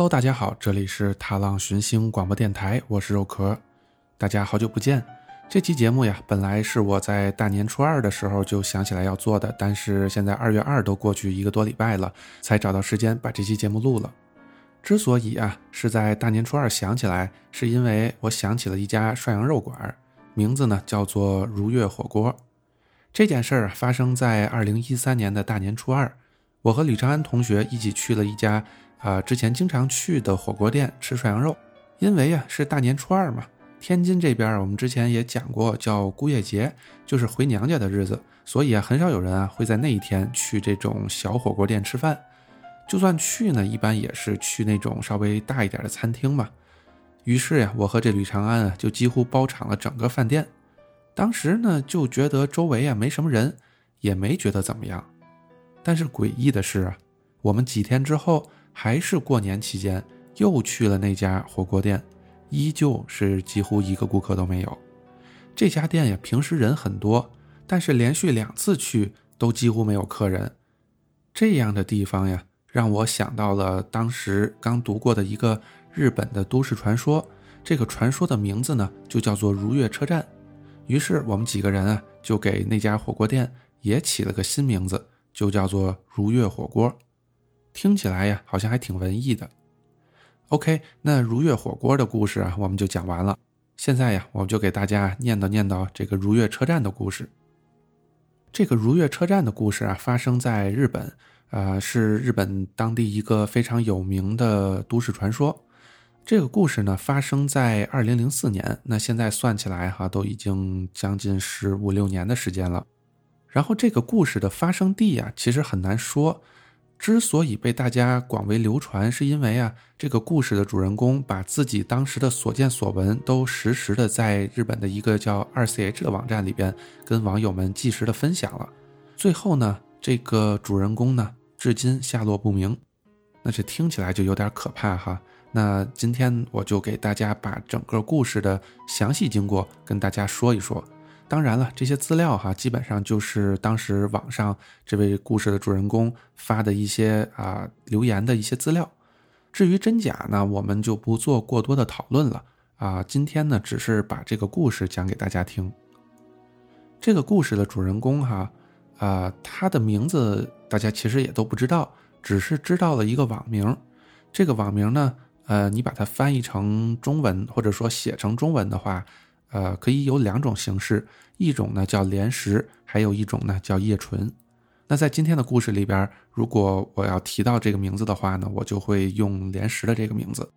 Hello，大家好，这里是踏浪寻星广播电台，我是肉壳，大家好久不见。这期节目呀，本来是我在大年初二的时候就想起来要做的，但是现在二月二都过去一个多礼拜了，才找到时间把这期节目录了。之所以啊是在大年初二想起来，是因为我想起了一家涮羊肉馆，名字呢叫做如月火锅。这件事儿发生在二零一三年的大年初二，我和吕长安同学一起去了一家啊之前经常去的火锅店吃涮羊肉，因为呀是大年初二嘛。天津这边，我们之前也讲过，叫姑爷节，就是回娘家的日子，所以啊，很少有人啊会在那一天去这种小火锅店吃饭。就算去呢，一般也是去那种稍微大一点的餐厅嘛。于是呀，我和这吕长安啊，就几乎包场了整个饭店。当时呢，就觉得周围啊没什么人，也没觉得怎么样。但是诡异的是啊，我们几天之后，还是过年期间，又去了那家火锅店。依旧是几乎一个顾客都没有。这家店呀，平时人很多，但是连续两次去都几乎没有客人。这样的地方呀，让我想到了当时刚读过的一个日本的都市传说。这个传说的名字呢，就叫做如月车站。于是我们几个人啊，就给那家火锅店也起了个新名字，就叫做如月火锅。听起来呀，好像还挺文艺的。OK，那如月火锅的故事啊，我们就讲完了。现在呀，我们就给大家念叨念叨这个如月车站的故事。这个如月车站的故事啊，发生在日本，呃，是日本当地一个非常有名的都市传说。这个故事呢，发生在二零零四年，那现在算起来哈，都已经将近十五六年的时间了。然后这个故事的发生地啊，其实很难说。之所以被大家广为流传，是因为啊，这个故事的主人公把自己当时的所见所闻都实时的在日本的一个叫二 ch 的网站里边跟网友们即时的分享了。最后呢，这个主人公呢，至今下落不明。那这听起来就有点可怕哈。那今天我就给大家把整个故事的详细经过跟大家说一说。当然了，这些资料哈，基本上就是当时网上这位故事的主人公发的一些啊留言的一些资料。至于真假呢，我们就不做过多的讨论了啊。今天呢，只是把这个故事讲给大家听。这个故事的主人公哈，啊，他的名字大家其实也都不知道，只是知道了一个网名。这个网名呢，呃，你把它翻译成中文或者说写成中文的话。呃，可以有两种形式，一种呢叫莲石，还有一种呢叫叶纯。那在今天的故事里边，如果我要提到这个名字的话呢，我就会用莲石的这个名字。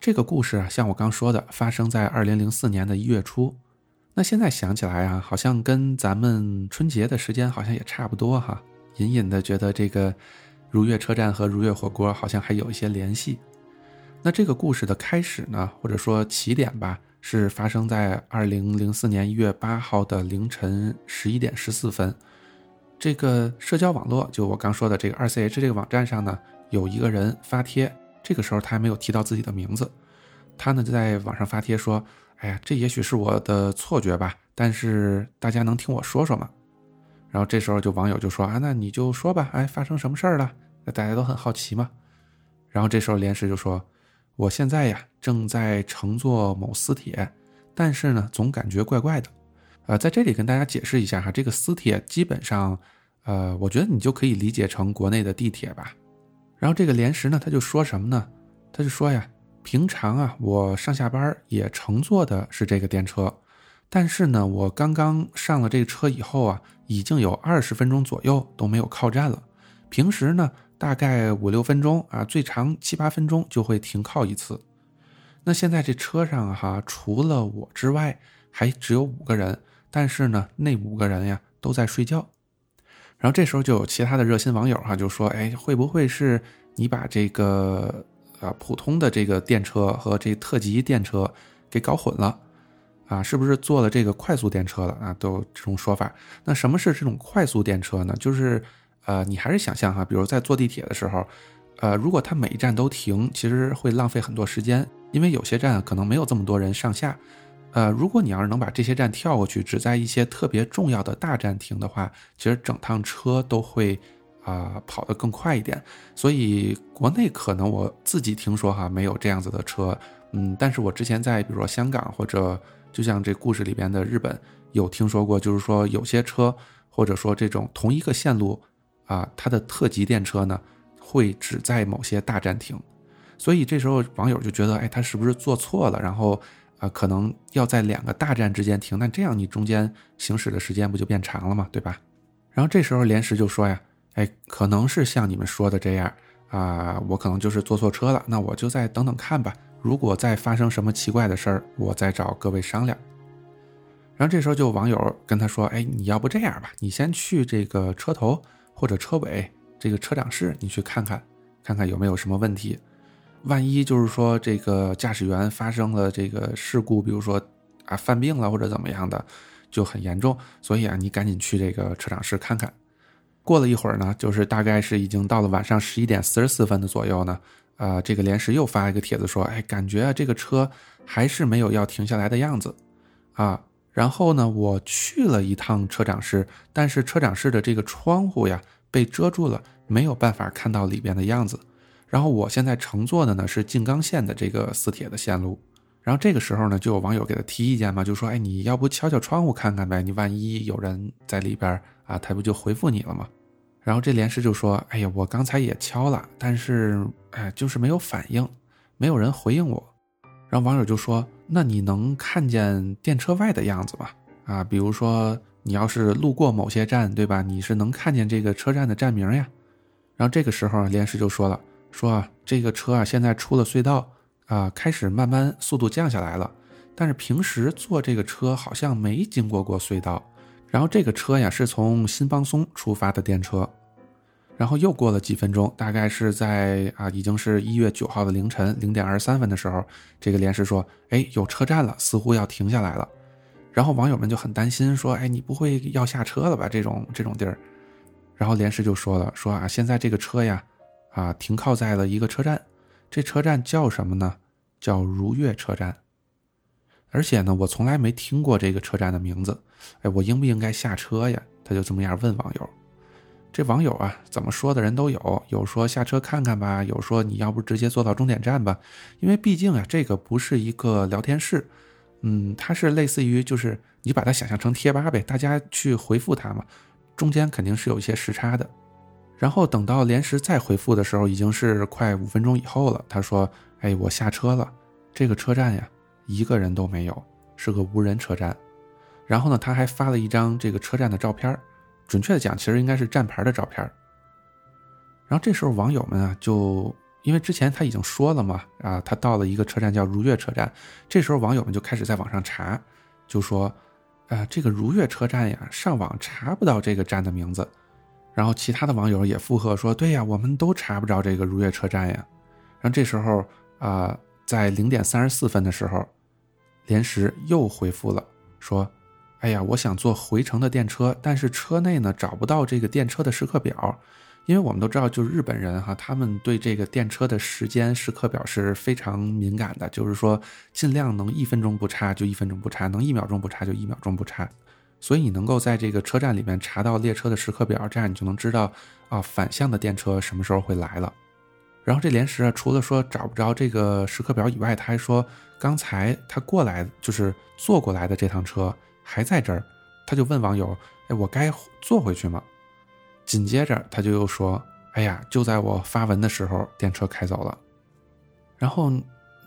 这个故事啊，像我刚说的，发生在二零零四年的一月初。那现在想起来啊，好像跟咱们春节的时间好像也差不多哈，隐隐的觉得这个如月车站和如月火锅好像还有一些联系。那这个故事的开始呢，或者说起点吧。是发生在二零零四年一月八号的凌晨十一点十四分，这个社交网络就我刚说的这个二 ch 这个网站上呢，有一个人发帖，这个时候他还没有提到自己的名字，他呢就在网上发帖说：“哎呀，这也许是我的错觉吧，但是大家能听我说说吗？”然后这时候就网友就说：“啊，那你就说吧，哎，发生什么事儿了？那大家都很好奇嘛。”然后这时候连石就说。我现在呀正在乘坐某私铁，但是呢总感觉怪怪的。呃，在这里跟大家解释一下哈，这个私铁基本上，呃，我觉得你就可以理解成国内的地铁吧。然后这个莲石呢，他就说什么呢？他就说呀，平常啊我上下班也乘坐的是这个电车，但是呢我刚刚上了这个车以后啊，已经有二十分钟左右都没有靠站了。平时呢。大概五六分钟啊，最长七八分钟就会停靠一次。那现在这车上哈，除了我之外，还只有五个人。但是呢，那五个人呀都在睡觉。然后这时候就有其他的热心网友哈就说：“哎，会不会是你把这个啊普通的这个电车和这特级电车给搞混了啊？是不是坐了这个快速电车了啊？都有这种说法。那什么是这种快速电车呢？就是。呃，你还是想象哈，比如在坐地铁的时候，呃，如果它每一站都停，其实会浪费很多时间，因为有些站可能没有这么多人上下。呃，如果你要是能把这些站跳过去，只在一些特别重要的大站停的话，其实整趟车都会啊跑得更快一点。所以国内可能我自己听说哈没有这样子的车，嗯，但是我之前在比如说香港或者就像这故事里边的日本有听说过，就是说有些车或者说这种同一个线路啊，它的特级电车呢会只在某些大站停。所以这时候网友就觉得，哎，他是不是做错了？然后，啊，可能要在两个大站之间停，那这样你中间行驶的时间不就变长了吗？对吧？然后这时候连石就说呀，哎，可能是像你们说的这样啊，我可能就是坐错车了，那我就再等等看吧。如果再发生什么奇怪的事儿，我再找各位商量。然后这时候就网友跟他说，哎，你要不这样吧，你先去这个车头或者车尾这个车长室，你去看看，看看有没有什么问题。万一就是说这个驾驶员发生了这个事故，比如说啊犯病了或者怎么样的，就很严重。所以啊，你赶紧去这个车长室看看。过了一会儿呢，就是大概是已经到了晚上十一点四十四分的左右呢，啊，这个连石又发一个帖子说，哎，感觉这个车还是没有要停下来的样子，啊，然后呢，我去了一趟车长室，但是车长室的这个窗户呀被遮住了，没有办法看到里边的样子。然后我现在乘坐的呢是静冈线的这个私铁的线路，然后这个时候呢就有网友给他提意见嘛，就说：“哎，你要不敲敲窗户看看呗？你万一有人在里边啊，他不就回复你了吗？”然后这连师就说：“哎呀，我刚才也敲了，但是哎，就是没有反应，没有人回应我。”然后网友就说：“那你能看见电车外的样子吗？啊，比如说你要是路过某些站，对吧？你是能看见这个车站的站名呀？”然后这个时候连师就说了。说啊，这个车啊，现在出了隧道，啊，开始慢慢速度降下来了。但是平时坐这个车好像没经过过隧道。然后这个车呀，是从新邦松出发的电车。然后又过了几分钟，大概是在啊，已经是一月九号的凌晨零点二十三分的时候，这个连石说，哎，有车站了，似乎要停下来了。然后网友们就很担心，说，哎，你不会要下车了吧？这种这种地儿。然后连石就说了，说啊，现在这个车呀。啊，停靠在了一个车站，这车站叫什么呢？叫如月车站。而且呢，我从来没听过这个车站的名字。哎，我应不应该下车呀？他就这么样问网友。这网友啊，怎么说的人都有，有说下车看看吧，有说你要不直接坐到终点站吧，因为毕竟啊，这个不是一个聊天室，嗯，它是类似于就是你把它想象成贴吧呗，大家去回复它嘛，中间肯定是有一些时差的。然后等到连时再回复的时候，已经是快五分钟以后了。他说：“哎，我下车了，这个车站呀，一个人都没有，是个无人车站。”然后呢，他还发了一张这个车站的照片，准确的讲，其实应该是站牌的照片。然后这时候网友们啊，就因为之前他已经说了嘛，啊，他到了一个车站叫如月车站。这时候网友们就开始在网上查，就说：“啊，这个如月车站呀，上网查不到这个站的名字。”然后其他的网友也附和说：“对呀，我们都查不着这个如月车站呀。”然后这时候啊，在零点三十四分的时候，连石又回复了，说：“哎呀，我想坐回程的电车，但是车内呢找不到这个电车的时刻表，因为我们都知道，就是日本人哈，他们对这个电车的时间时刻表是非常敏感的，就是说尽量能一分钟不差就一分钟不差，能一秒钟不差就一秒钟不差。”所以你能够在这个车站里面查到列车的时刻表，这样你就能知道啊反向的电车什么时候会来了。然后这连石啊，除了说找不着这个时刻表以外，他还说刚才他过来就是坐过来的这趟车还在这儿，他就问网友：“哎，我该坐回去吗？”紧接着他就又说：“哎呀，就在我发文的时候，电车开走了。”然后。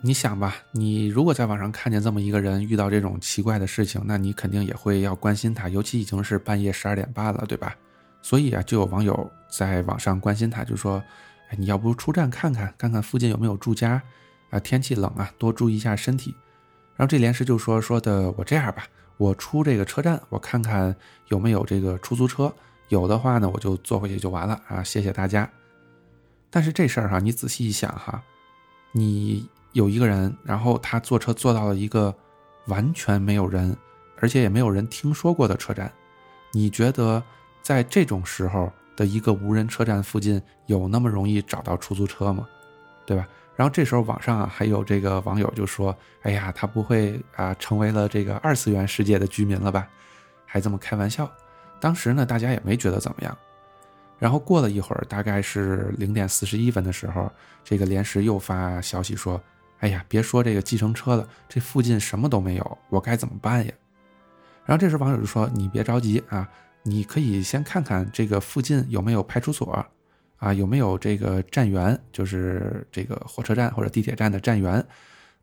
你想吧，你如果在网上看见这么一个人遇到这种奇怪的事情，那你肯定也会要关心他，尤其已经是半夜十二点半了，对吧？所以啊，就有网友在网上关心他，就说：“哎，你要不出站看看，看看附近有没有住家？啊，天气冷啊，多注意一下身体。”然后这连石就说：“说的我这样吧，我出这个车站，我看看有没有这个出租车，有的话呢，我就坐回去就完了啊，谢谢大家。”但是这事儿哈，你仔细一想哈，你。有一个人，然后他坐车坐到了一个完全没有人，而且也没有人听说过的车站。你觉得在这种时候的一个无人车站附近有那么容易找到出租车吗？对吧？然后这时候网上啊还有这个网友就说：“哎呀，他不会啊成为了这个二次元世界的居民了吧？”还这么开玩笑。当时呢，大家也没觉得怎么样。然后过了一会儿，大概是零点四十一分的时候，这个连石又发消息说：“哎呀，别说这个计程车了，这附近什么都没有，我该怎么办呀？”然后这时网友就说：“你别着急啊，你可以先看看这个附近有没有派出所，啊，有没有这个站员，就是这个火车站或者地铁站的站员，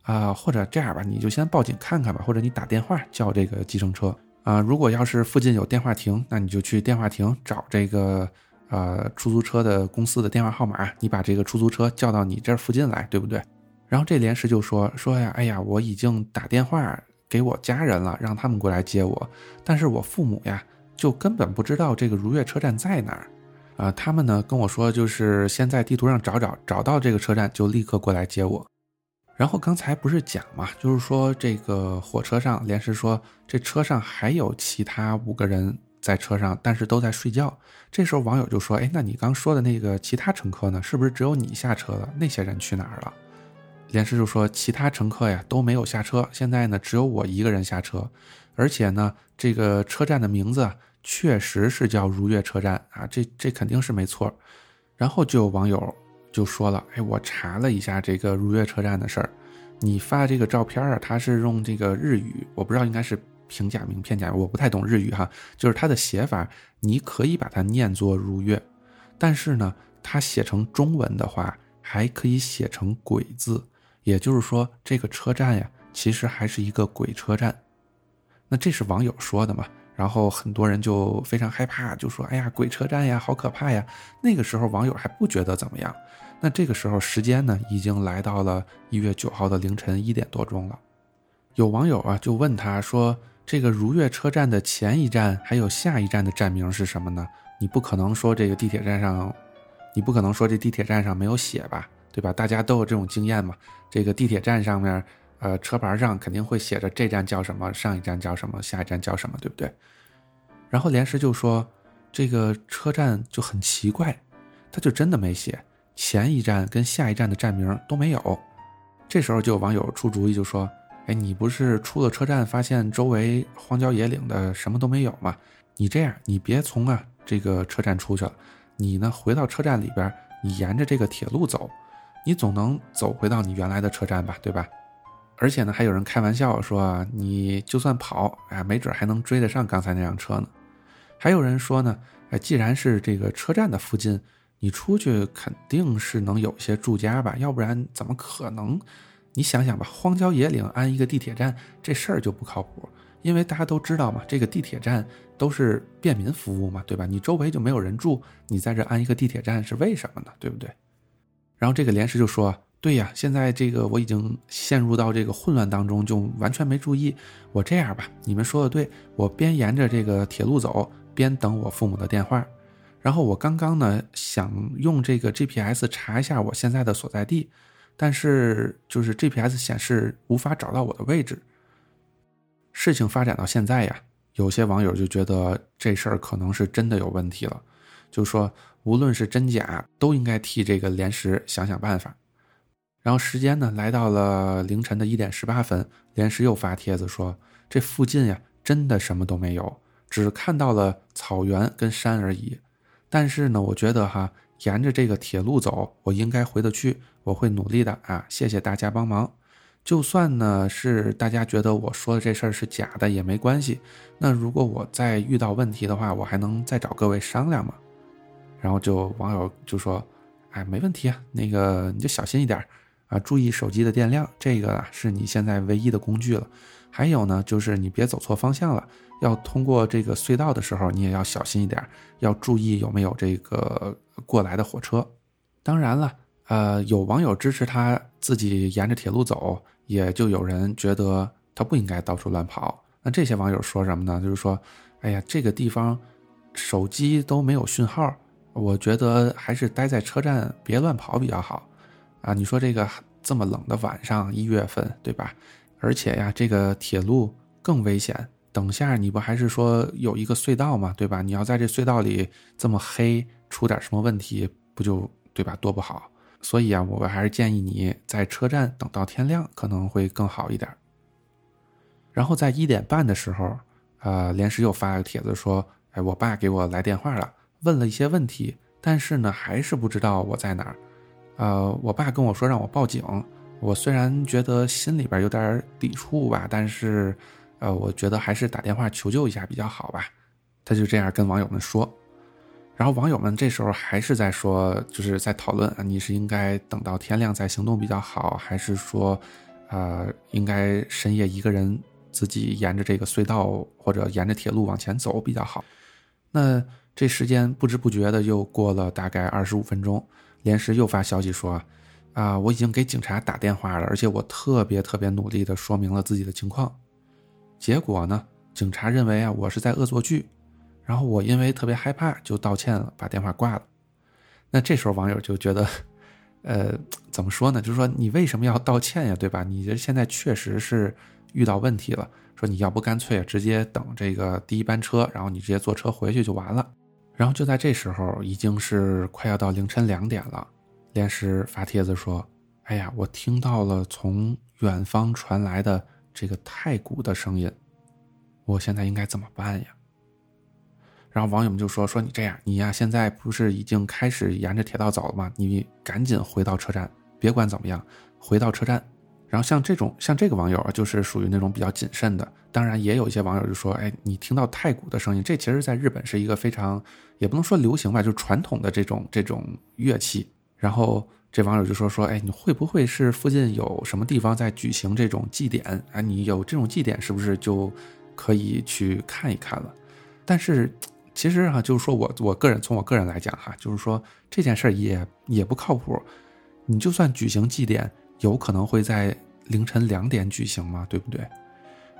啊，或者这样吧，你就先报警看看吧，或者你打电话叫这个计程车啊。如果要是附近有电话亭，那你就去电话亭找这个。”呃，出租车的公司的电话号码，你把这个出租车叫到你这附近来，对不对？然后这连石就说说呀，哎呀，我已经打电话给我家人了，让他们过来接我，但是我父母呀，就根本不知道这个如月车站在哪儿，啊，他们呢跟我说，就是先在地图上找找，找到这个车站就立刻过来接我。然后刚才不是讲嘛，就是说这个火车上，连石说这车上还有其他五个人。在车上，但是都在睡觉。这时候网友就说：“哎，那你刚说的那个其他乘客呢？是不是只有你下车了？那些人去哪儿了？”连师就说：“其他乘客呀都没有下车，现在呢只有我一个人下车，而且呢这个车站的名字确实是叫如月车站啊，这这肯定是没错。”然后就有网友就说了：“哎，我查了一下这个如月车站的事儿，你发这个照片啊，它是用这个日语，我不知道应该是。”平假名、片假，我不太懂日语哈，就是它的写法，你可以把它念作如月，但是呢，它写成中文的话，还可以写成鬼字，也就是说，这个车站呀，其实还是一个鬼车站。那这是网友说的嘛？然后很多人就非常害怕，就说：“哎呀，鬼车站呀，好可怕呀！”那个时候网友还不觉得怎么样。那这个时候时间呢，已经来到了一月九号的凌晨一点多钟了。有网友啊，就问他说。这个如月车站的前一站还有下一站的站名是什么呢？你不可能说这个地铁站上，你不可能说这地铁站上没有写吧，对吧？大家都有这种经验嘛。这个地铁站上面，呃，车牌上肯定会写着这站叫什么，上一站叫什么，下一站叫什么，对不对？然后连石就说，这个车站就很奇怪，他就真的没写前一站跟下一站的站名都没有。这时候就有网友出主意就说。哎，你不是出了车站发现周围荒郊野岭的什么都没有吗？你这样，你别从啊这个车站出去了，你呢回到车站里边，你沿着这个铁路走，你总能走回到你原来的车站吧，对吧？而且呢，还有人开玩笑说啊，你就算跑，哎，没准还能追得上刚才那辆车呢。还有人说呢，哎，既然是这个车站的附近，你出去肯定是能有些住家吧，要不然怎么可能？你想想吧，荒郊野岭安一个地铁站，这事儿就不靠谱。因为大家都知道嘛，这个地铁站都是便民服务嘛，对吧？你周围就没有人住，你在这安一个地铁站是为什么呢？对不对？然后这个连石就说：“对呀，现在这个我已经陷入到这个混乱当中，就完全没注意。我这样吧，你们说的对，我边沿着这个铁路走，边等我父母的电话。然后我刚刚呢想用这个 GPS 查一下我现在的所在地。”但是，就是 GPS 显示无法找到我的位置。事情发展到现在呀，有些网友就觉得这事儿可能是真的有问题了，就说无论是真假，都应该替这个连石想想办法。然后时间呢，来到了凌晨的一点十八分，连石又发帖子说，这附近呀，真的什么都没有，只看到了草原跟山而已。但是呢，我觉得哈。沿着这个铁路走，我应该回得去。我会努力的啊！谢谢大家帮忙。就算呢是大家觉得我说的这事儿是假的也没关系。那如果我再遇到问题的话，我还能再找各位商量吗？然后就网友就说：“哎，没问题啊，那个你就小心一点啊，注意手机的电量，这个啊是你现在唯一的工具了。还有呢，就是你别走错方向了。”要通过这个隧道的时候，你也要小心一点，要注意有没有这个过来的火车。当然了，呃，有网友支持他自己沿着铁路走，也就有人觉得他不应该到处乱跑。那这些网友说什么呢？就是说，哎呀，这个地方手机都没有讯号，我觉得还是待在车站别乱跑比较好。啊，你说这个这么冷的晚上，一月份，对吧？而且呀，这个铁路更危险。等下，你不还是说有一个隧道吗？对吧？你要在这隧道里这么黑，出点什么问题，不就对吧？多不好。所以啊，我还是建议你在车站等到天亮，可能会更好一点。然后在一点半的时候，呃，连石又发了个帖子说：“哎，我爸给我来电话了，问了一些问题，但是呢，还是不知道我在哪儿。呃，我爸跟我说让我报警。我虽然觉得心里边有点抵触吧，但是，呃，我觉得还是打电话求救一下比较好吧。他就这样跟网友们说。然后网友们这时候还是在说，就是在讨论啊，你是应该等到天亮再行动比较好，还是说，呃，应该深夜一个人自己沿着这个隧道或者沿着铁路往前走比较好？那这时间不知不觉的又过了大概二十五分钟，连时又发消息说，啊，我已经给警察打电话了，而且我特别特别努力的说明了自己的情况，结果呢，警察认为啊，我是在恶作剧。然后我因为特别害怕，就道歉了，把电话挂了。那这时候网友就觉得，呃，怎么说呢？就是说你为什么要道歉呀？对吧？你这现在确实是遇到问题了。说你要不干脆直接等这个第一班车，然后你直接坐车回去就完了。然后就在这时候，已经是快要到凌晨两点了。连石发帖子说：“哎呀，我听到了从远方传来的这个太鼓的声音，我现在应该怎么办呀？”然后网友们就说：“说你这样，你呀，现在不是已经开始沿着铁道走了吗？你赶紧回到车站，别管怎么样，回到车站。然后像这种，像这个网友啊，就是属于那种比较谨慎的。当然，也有一些网友就说：，哎，你听到太鼓的声音，这其实在日本是一个非常，也不能说流行吧，就是传统的这种这种乐器。然后这网友就说：，说，哎，你会不会是附近有什么地方在举行这种祭典？啊，你有这种祭典，是不是就可以去看一看了？但是。”其实哈，就是说我我个人从我个人来讲哈，就是说这件事也也不靠谱。你就算举行祭典，有可能会在凌晨两点举行吗？对不对？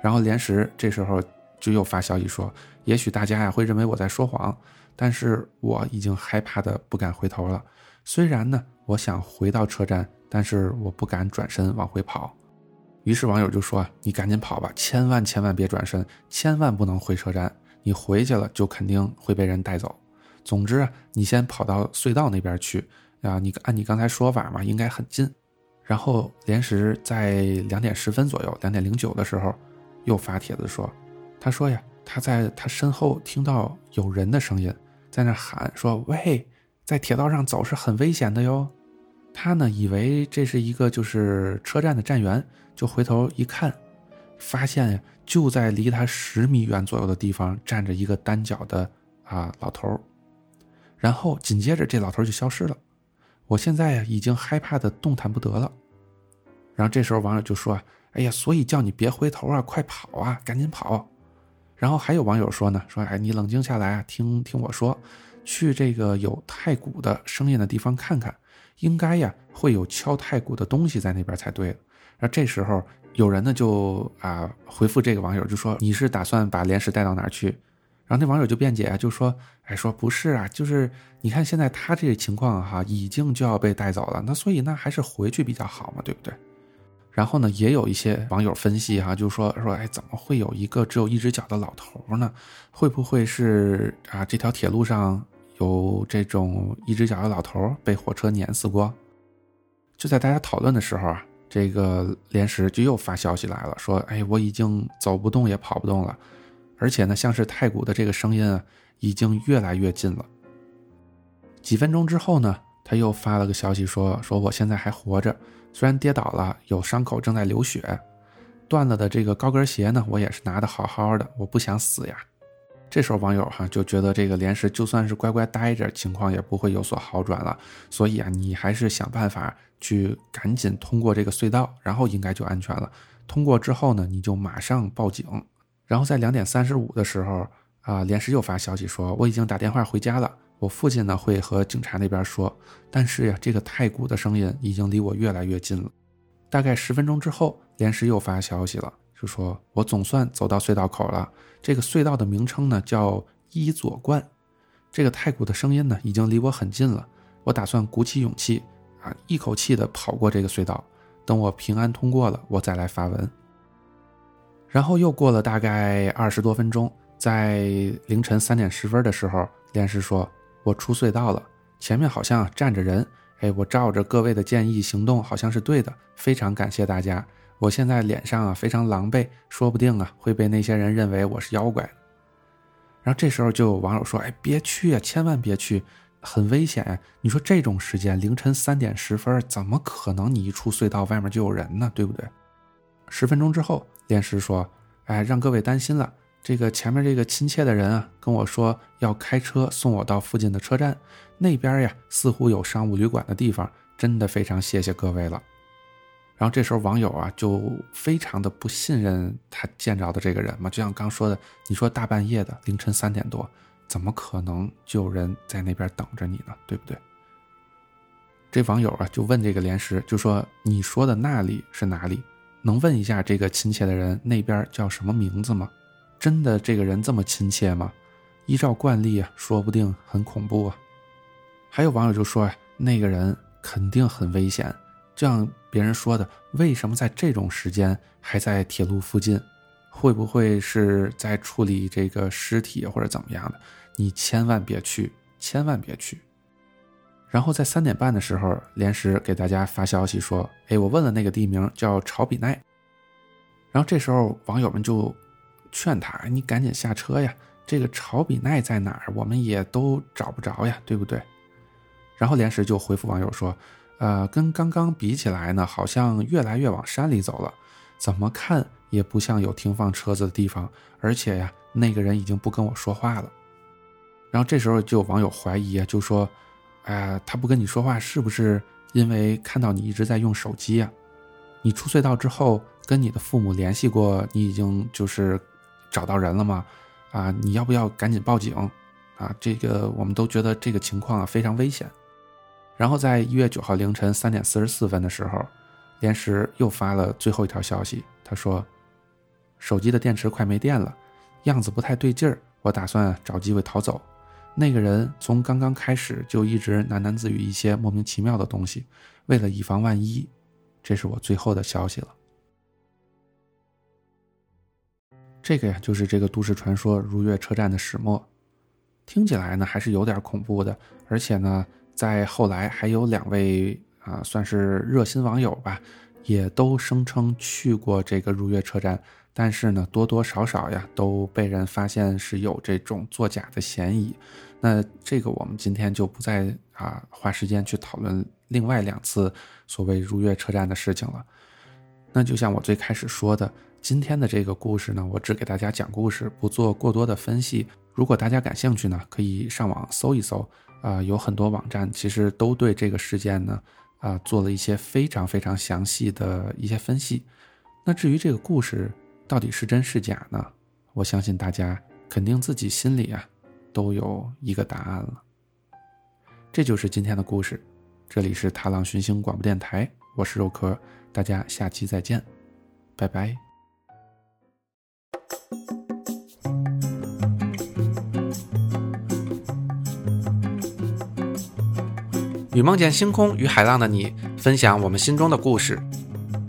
然后连石这时候就又发消息说，也许大家呀会认为我在说谎，但是我已经害怕的不敢回头了。虽然呢，我想回到车站，但是我不敢转身往回跑。于是网友就说：“你赶紧跑吧，千万千万别转身，千万不能回车站。”你回去了就肯定会被人带走。总之啊，你先跑到隧道那边去啊！你按你刚才说法嘛，应该很近。然后连石在两点十分左右，两点零九的时候，又发帖子说：“他说呀，他在他身后听到有人的声音，在那喊说：‘喂，在铁道上走是很危险的哟。’他呢，以为这是一个就是车站的站员，就回头一看。”发现，就在离他十米远左右的地方站着一个单脚的啊老头然后紧接着这老头就消失了。我现在呀已经害怕的动弹不得了。然后这时候网友就说：“哎呀，所以叫你别回头啊，快跑啊，赶紧跑。”然后还有网友说呢，说：“哎，你冷静下来啊，听听我说，去这个有太鼓的声音的地方看看，应该呀会有敲太鼓的东西在那边才对。”然后这时候。有人呢就啊回复这个网友就说你是打算把连石带到哪儿去？然后那网友就辩解啊，就说哎说不是啊，就是你看现在他这个情况哈，已经就要被带走了，那所以那还是回去比较好嘛，对不对？然后呢，也有一些网友分析哈，就说说哎怎么会有一个只有一只脚的老头呢？会不会是啊这条铁路上有这种一只脚的老头被火车碾死过？就在大家讨论的时候啊。这个连石就又发消息来了，说：“哎，我已经走不动也跑不动了，而且呢，像是太古的这个声音啊，已经越来越近了。”几分钟之后呢，他又发了个消息说：“说我现在还活着，虽然跌倒了，有伤口正在流血，断了的这个高跟鞋呢，我也是拿的好好的，我不想死呀。”这时候网友哈就觉得这个连石就算是乖乖待着，情况也不会有所好转了。所以啊，你还是想办法去赶紧通过这个隧道，然后应该就安全了。通过之后呢，你就马上报警。然后在两点三十五的时候啊，连石又发消息说我已经打电话回家了，我父亲呢会和警察那边说。但是呀，这个太鼓的声音已经离我越来越近了。大概十分钟之后，连石又发消息了。就说我总算走到隧道口了。这个隧道的名称呢叫伊佐观。这个太古的声音呢已经离我很近了。我打算鼓起勇气啊，一口气的跑过这个隧道。等我平安通过了，我再来发文。然后又过了大概二十多分钟，在凌晨三点十分的时候，连师说：“我出隧道了，前面好像站着人。哎，我照着各位的建议行动，好像是对的。非常感谢大家。”我现在脸上啊非常狼狈，说不定啊会被那些人认为我是妖怪。然后这时候就有网友说：“哎，别去啊，千万别去，很危险！你说这种时间，凌晨三点十分，怎么可能你一出隧道外面就有人呢？对不对？”十分钟之后，莲师说：“哎，让各位担心了，这个前面这个亲切的人啊，跟我说要开车送我到附近的车站，那边呀似乎有商务旅馆的地方，真的非常谢谢各位了。”然后这时候网友啊就非常的不信任他见着的这个人嘛，就像刚说的，你说大半夜的凌晨三点多，怎么可能就有人在那边等着你呢？对不对？这网友啊就问这个莲石，就说你说的那里是哪里？能问一下这个亲切的人那边叫什么名字吗？真的这个人这么亲切吗？依照惯例啊，说不定很恐怖啊。还有网友就说呀，那个人肯定很危险。这样别人说的，为什么在这种时间还在铁路附近？会不会是在处理这个尸体或者怎么样的？你千万别去，千万别去。然后在三点半的时候，连时给大家发消息说：“哎，我问了那个地名叫朝比奈。”然后这时候网友们就劝他：“你赶紧下车呀！这个朝比奈在哪儿？我们也都找不着呀，对不对？”然后连时就回复网友说。呃，跟刚刚比起来呢，好像越来越往山里走了，怎么看也不像有停放车子的地方，而且呀，那个人已经不跟我说话了。然后这时候就有网友怀疑啊，就说，哎，他不跟你说话，是不是因为看到你一直在用手机啊？你出隧道之后跟你的父母联系过，你已经就是找到人了吗？啊，你要不要赶紧报警？啊，这个我们都觉得这个情况啊非常危险。然后在一月九号凌晨三点四十四分的时候，连石又发了最后一条消息。他说：“手机的电池快没电了，样子不太对劲儿。我打算找机会逃走。那个人从刚刚开始就一直喃喃自语一些莫名其妙的东西。为了以防万一，这是我最后的消息了。这个呀，就是这个都市传说如月车站的始末。听起来呢，还是有点恐怖的，而且呢。”在后来，还有两位啊，算是热心网友吧，也都声称去过这个如月车站，但是呢，多多少少呀，都被人发现是有这种作假的嫌疑。那这个我们今天就不再啊花时间去讨论另外两次所谓如月车站的事情了。那就像我最开始说的，今天的这个故事呢，我只给大家讲故事，不做过多的分析。如果大家感兴趣呢，可以上网搜一搜。啊，有很多网站其实都对这个事件呢，啊，做了一些非常非常详细的一些分析。那至于这个故事到底是真是假呢？我相信大家肯定自己心里啊都有一个答案了。这就是今天的故事，这里是踏浪寻星广播电台，我是肉壳，大家下期再见，拜拜。与梦见星空与海浪的你，分享我们心中的故事。